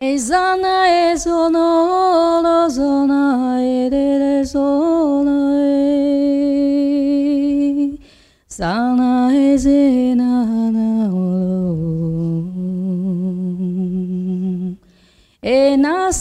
Ezana ezono edere zona e sana ezena na e na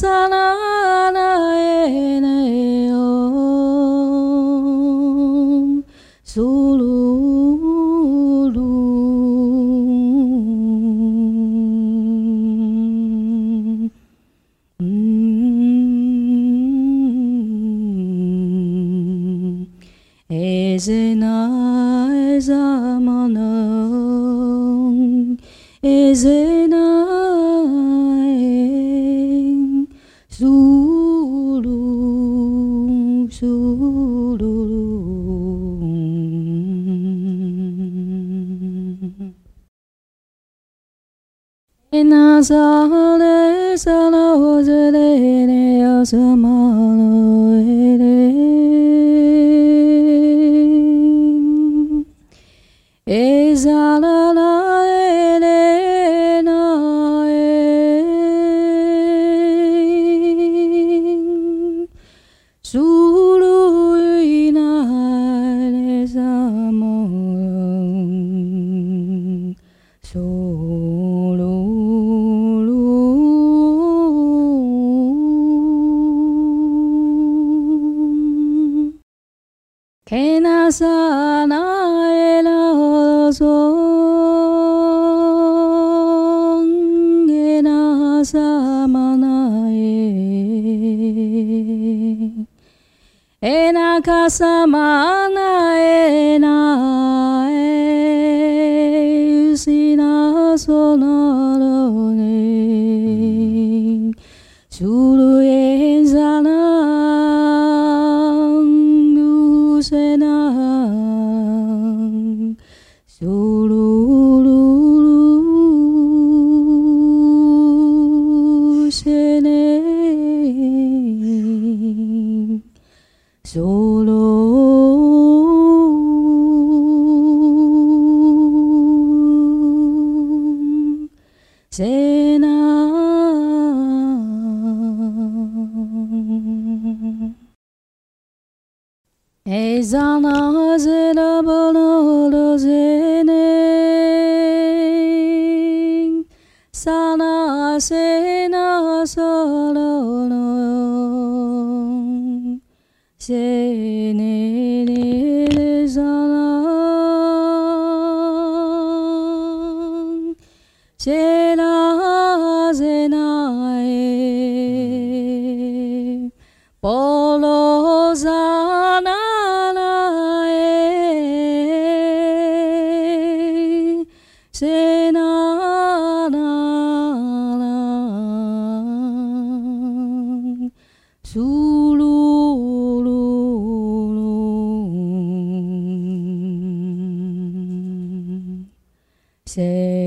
Ezena ezamanang Ezena Zulu Zulu Enazale sala ozele ne azamano Ezalala えなかさまなえなえしなそなのに。しゅるん Sena. Ezana zela bolo zene Sana sena solo no zana Sela say